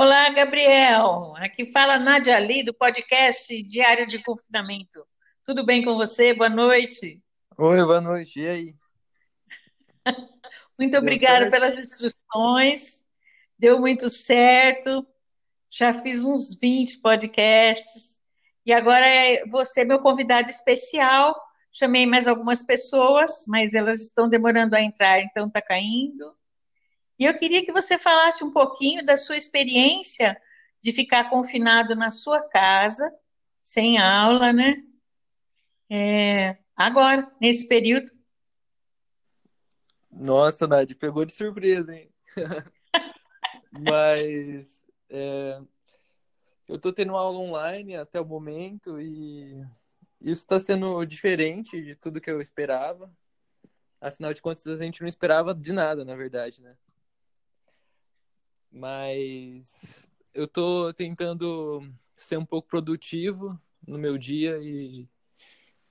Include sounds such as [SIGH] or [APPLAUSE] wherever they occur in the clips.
Olá, Gabriel. Aqui fala Nádia Ali, do podcast Diário de Confinamento. Tudo bem com você? Boa noite. Oi, boa noite. E aí? [LAUGHS] Muito obrigada pelas instruções. Deu muito certo. Já fiz uns 20 podcasts. E agora é você meu convidado especial. Chamei mais algumas pessoas, mas elas estão demorando a entrar, então está caindo. E eu queria que você falasse um pouquinho da sua experiência de ficar confinado na sua casa, sem aula, né? É, agora, nesse período. Nossa, Nath, pegou de surpresa, hein? [LAUGHS] Mas é, eu estou tendo aula online até o momento e isso está sendo diferente de tudo que eu esperava. Afinal de contas, a gente não esperava de nada, na verdade, né? Mas eu tô tentando ser um pouco produtivo no meu dia e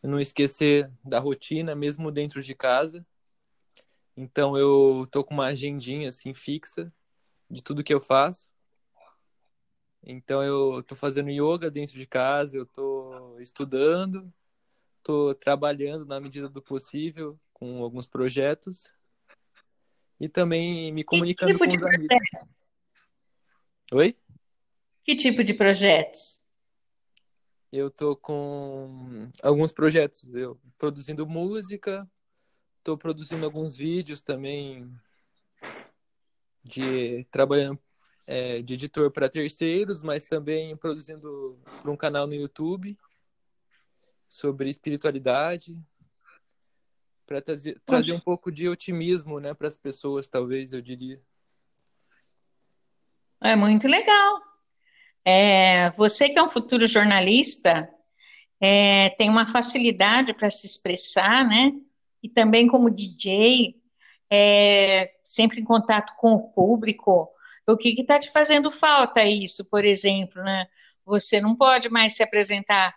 não esquecer da rotina, mesmo dentro de casa. Então eu tô com uma agendinha assim fixa de tudo que eu faço. Então eu tô fazendo yoga dentro de casa, eu tô estudando, tô trabalhando na medida do possível com alguns projetos e também me comunicando tipo com os amigos. Projeto? Oi? Que tipo de projetos? Eu tô com alguns projetos, eu produzindo música, tô produzindo alguns vídeos também de trabalhando é, de editor para terceiros, mas também produzindo para um canal no YouTube sobre espiritualidade, para trazer, trazer um pouco de otimismo, né, para as pessoas, talvez eu diria. É muito legal. É, você que é um futuro jornalista, é, tem uma facilidade para se expressar, né? E também como DJ, é, sempre em contato com o público. O que está te fazendo falta isso, por exemplo, né? Você não pode mais se apresentar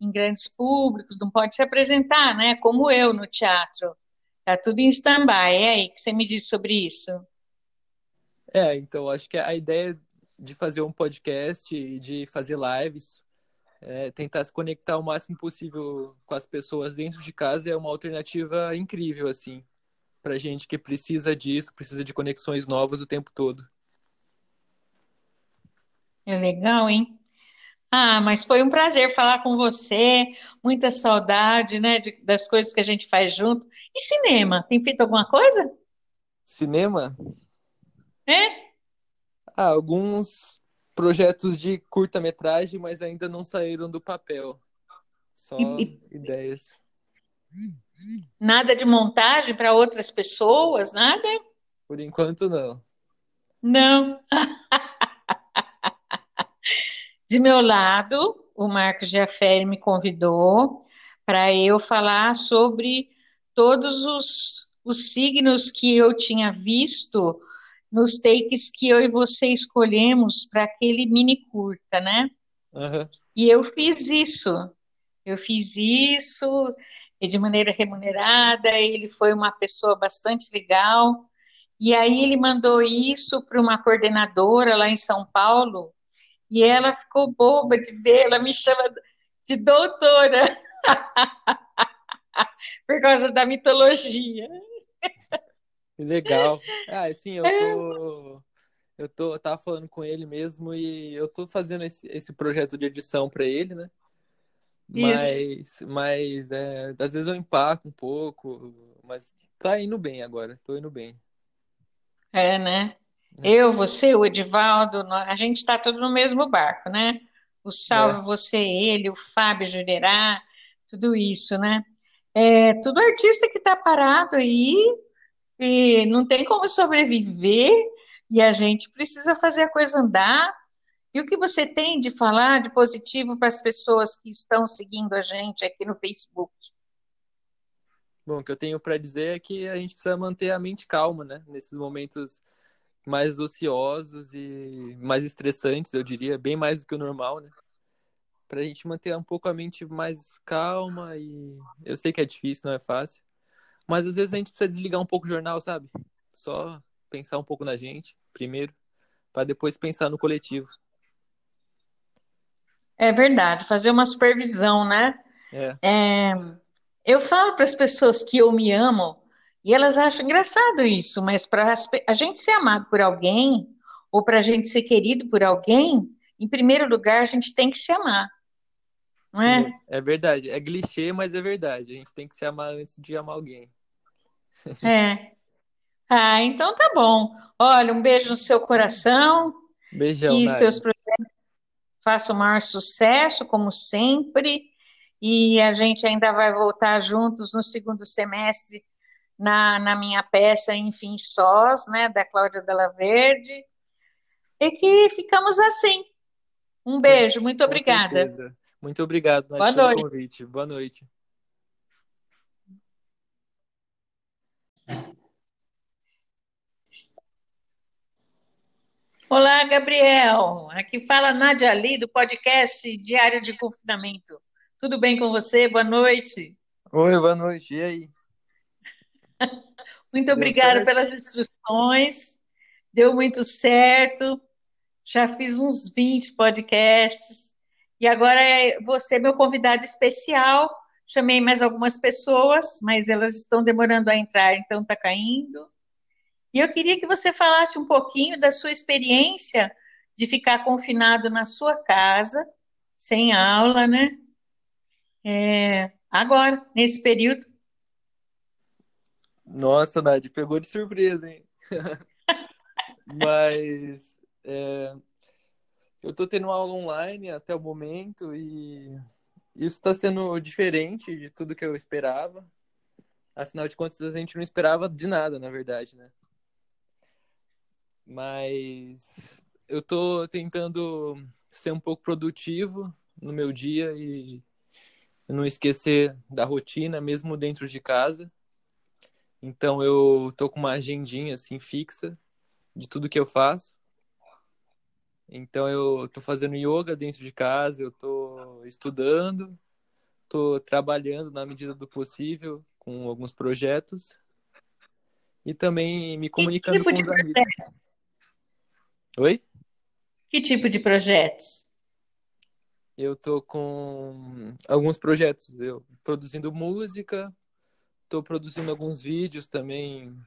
em grandes públicos, não pode se apresentar, né? Como eu no teatro. Tá tudo em stand-by. É aí que você me diz sobre isso. É, então acho que a ideia de fazer um podcast e de fazer lives, é, tentar se conectar o máximo possível com as pessoas dentro de casa é uma alternativa incrível, assim, pra gente que precisa disso, precisa de conexões novas o tempo todo. É legal, hein? Ah, mas foi um prazer falar com você, muita saudade, né, de, das coisas que a gente faz junto. E cinema, tem feito alguma coisa? Cinema? É? Ah, alguns projetos de curta-metragem, mas ainda não saíram do papel. Só e, ideias. Nada de montagem para outras pessoas, nada? Por enquanto, não. Não. De meu lado, o Marcos Jaffer me convidou para eu falar sobre todos os, os signos que eu tinha visto nos takes que eu e você escolhemos para aquele mini curta, né? Uhum. E eu fiz isso. Eu fiz isso de maneira remunerada. Ele foi uma pessoa bastante legal. E aí ele mandou isso para uma coordenadora lá em São Paulo. E ela ficou boba de ver, ela me chama de doutora. [LAUGHS] Por causa da mitologia. Legal. Ah, sim, eu tô. Eu tô, eu tava falando com ele mesmo e eu tô fazendo esse, esse projeto de edição para ele, né? Mas, Isso. mas é, às vezes eu empaco um pouco, mas tá indo bem agora, tô indo bem. É, né? É. Eu, você, o Edivaldo, a gente está tudo no mesmo barco, né? O Salve, é. você, ele, o Fábio Jurerá, tudo isso, né? É, tudo artista que está parado aí e não tem como sobreviver e a gente precisa fazer a coisa andar. E o que você tem de falar de positivo para as pessoas que estão seguindo a gente aqui no Facebook? Bom, o que eu tenho para dizer é que a gente precisa manter a mente calma, né? Nesses momentos mais ociosos e mais estressantes, eu diria, bem mais do que o normal, né? Para a gente manter um pouco a mente mais calma e eu sei que é difícil, não é fácil, mas às vezes a gente precisa desligar um pouco o jornal, sabe? Só pensar um pouco na gente primeiro, para depois pensar no coletivo. É verdade, fazer uma supervisão, né? É. É, eu falo para as pessoas que eu me amo e elas acham engraçado isso, mas para a gente ser amado por alguém ou para a gente ser querido por alguém, em primeiro lugar a gente tem que se amar, não é? Sim, é verdade. É clichê, mas é verdade. A gente tem que se amar antes de amar alguém. É. Ah, então tá bom. Olha, um beijo no seu coração, Beijão, que Nádia. seus projetos façam o maior sucesso, como sempre, e a gente ainda vai voltar juntos no segundo semestre na, na minha peça Enfim Sós, né, da Cláudia Della Verde, e que ficamos assim. Um beijo, muito Com obrigada. certeza. Muito obrigado, Nádia, Boa pelo noite. convite. Boa noite. Olá, Gabriel. Aqui fala Nádia Ali, do podcast Diário de Confinamento. Tudo bem com você? Boa noite. Oi, boa noite. E aí? [LAUGHS] Muito obrigada pelas instruções. Deu muito certo. Já fiz uns 20 podcasts. E agora é você meu convidado especial. Chamei mais algumas pessoas, mas elas estão demorando a entrar, então está caindo. E eu queria que você falasse um pouquinho da sua experiência de ficar confinado na sua casa, sem aula, né? É, agora, nesse período. Nossa, Nádia, pegou de surpresa, hein? [LAUGHS] Mas é, eu tô tendo aula online até o momento e isso está sendo diferente de tudo que eu esperava. Afinal de contas, a gente não esperava de nada, na verdade, né? Mas eu tô tentando ser um pouco produtivo no meu dia e não esquecer da rotina, mesmo dentro de casa. Então eu tô com uma agendinha assim fixa de tudo que eu faço. Então eu tô fazendo yoga dentro de casa, eu tô estudando, tô trabalhando na medida do possível com alguns projetos e também me comunicando tipo com os amigos. Oi? Que tipo de projetos? Eu tô com alguns projetos, eu produzindo música, tô produzindo alguns vídeos também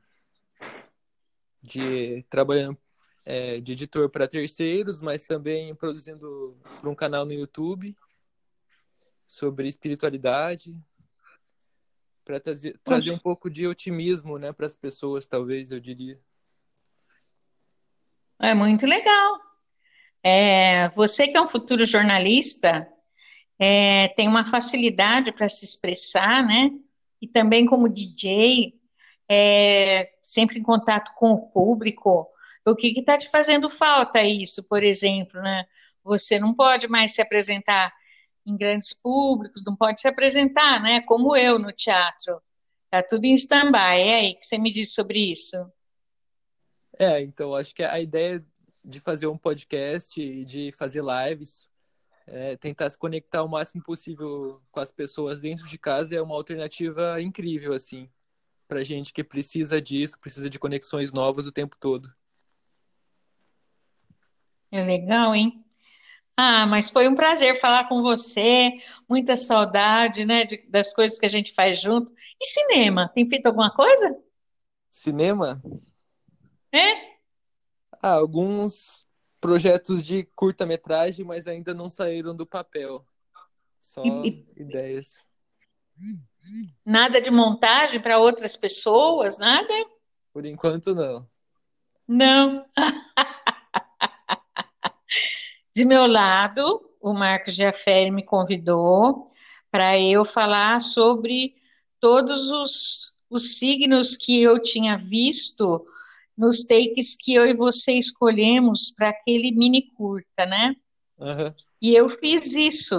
de trabalhando é, de editor para terceiros, mas também produzindo para um canal no YouTube sobre espiritualidade, para trazer, trazer um pouco de otimismo, né, para as pessoas, talvez eu diria. É muito legal. É, você que é um futuro jornalista, é, tem uma facilidade para se expressar, né? E também como DJ, é, sempre em contato com o público. O que está te fazendo falta isso, por exemplo, né? Você não pode mais se apresentar em grandes públicos, não pode se apresentar, né? Como eu no teatro. Tá tudo em stand-by. É aí que você me diz sobre isso. É, então acho que a ideia de fazer um podcast e de fazer lives, é, tentar se conectar o máximo possível com as pessoas dentro de casa é uma alternativa incrível, assim, pra gente que precisa disso, precisa de conexões novas o tempo todo. É legal, hein? Ah, mas foi um prazer falar com você, muita saudade, né, de- das coisas que a gente faz junto. E cinema, tem feito alguma coisa? Cinema? É? Ah, alguns projetos de curta-metragem, mas ainda não saíram do papel. Só E- ideias. Nada de montagem para outras pessoas, nada? Por enquanto, não. Não. [LAUGHS] De meu lado, o Marcos Giaferi me convidou para eu falar sobre todos os, os signos que eu tinha visto nos takes que eu e você escolhemos para aquele mini curta, né? Aham. E eu fiz isso.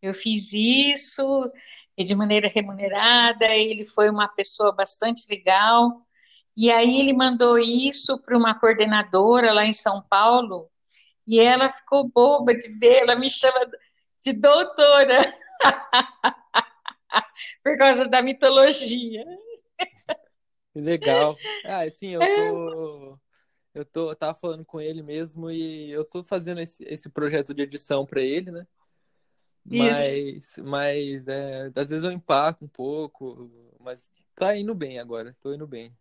Eu fiz isso de maneira remunerada. Ele foi uma pessoa bastante legal. E aí ele mandou isso para uma coordenadora lá em São Paulo. E ela ficou boba de ver, ela me chama de doutora [LAUGHS] por causa da mitologia. Que legal. Ah, sim, eu tô. Eu tô, eu tava falando com ele mesmo e eu tô fazendo esse, esse projeto de edição para ele, né? Mas, mas é, às vezes eu empaco um pouco, mas tá indo bem agora, tô indo bem.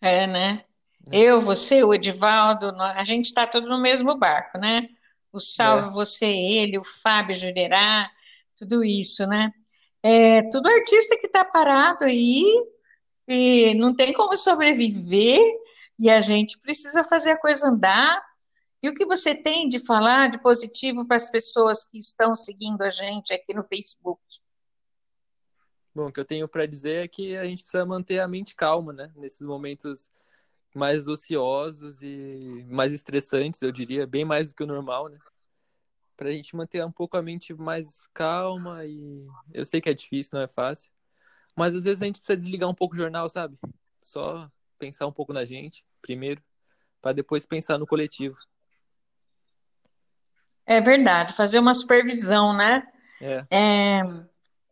É, né? É. Eu, você, o Edivaldo, a gente está tudo no mesmo barco, né? O Salve, é. você, ele, o Fábio Jurerá, tudo isso, né? É tudo artista que está parado aí e não tem como sobreviver e a gente precisa fazer a coisa andar. E o que você tem de falar de positivo para as pessoas que estão seguindo a gente aqui no Facebook? Bom, o que eu tenho para dizer é que a gente precisa manter a mente calma, né? Nesses momentos mais ociosos e mais estressantes, eu diria, bem mais do que o normal, né? Pra gente manter um pouco a mente mais calma e eu sei que é difícil, não é fácil, mas às vezes a gente precisa desligar um pouco o jornal, sabe? Só pensar um pouco na gente primeiro, para depois pensar no coletivo. É verdade, fazer uma supervisão, né? É. é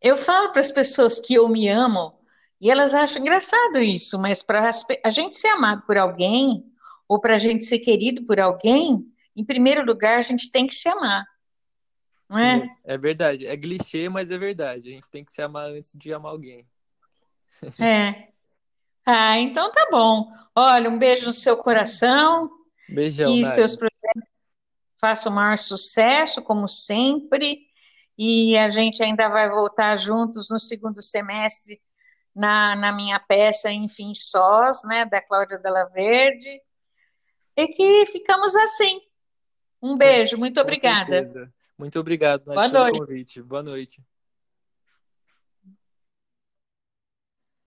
eu falo para as pessoas que eu me amo e elas acham engraçado isso, mas para a gente ser amado por alguém, ou para a gente ser querido por alguém, em primeiro lugar, a gente tem que se amar. Não é? Sim, é verdade. É clichê, mas é verdade. A gente tem que se amar antes de amar alguém. É. Ah, então tá bom. Olha, um beijo no seu coração. Beijão, Que seus projetos façam o maior sucesso, como sempre. E a gente ainda vai voltar juntos no segundo semestre na, na minha peça Enfim Sós, né, da Cláudia Della Verde, e que ficamos assim. Um beijo, muito obrigada. Muito obrigado Boa noite. convite. Boa noite.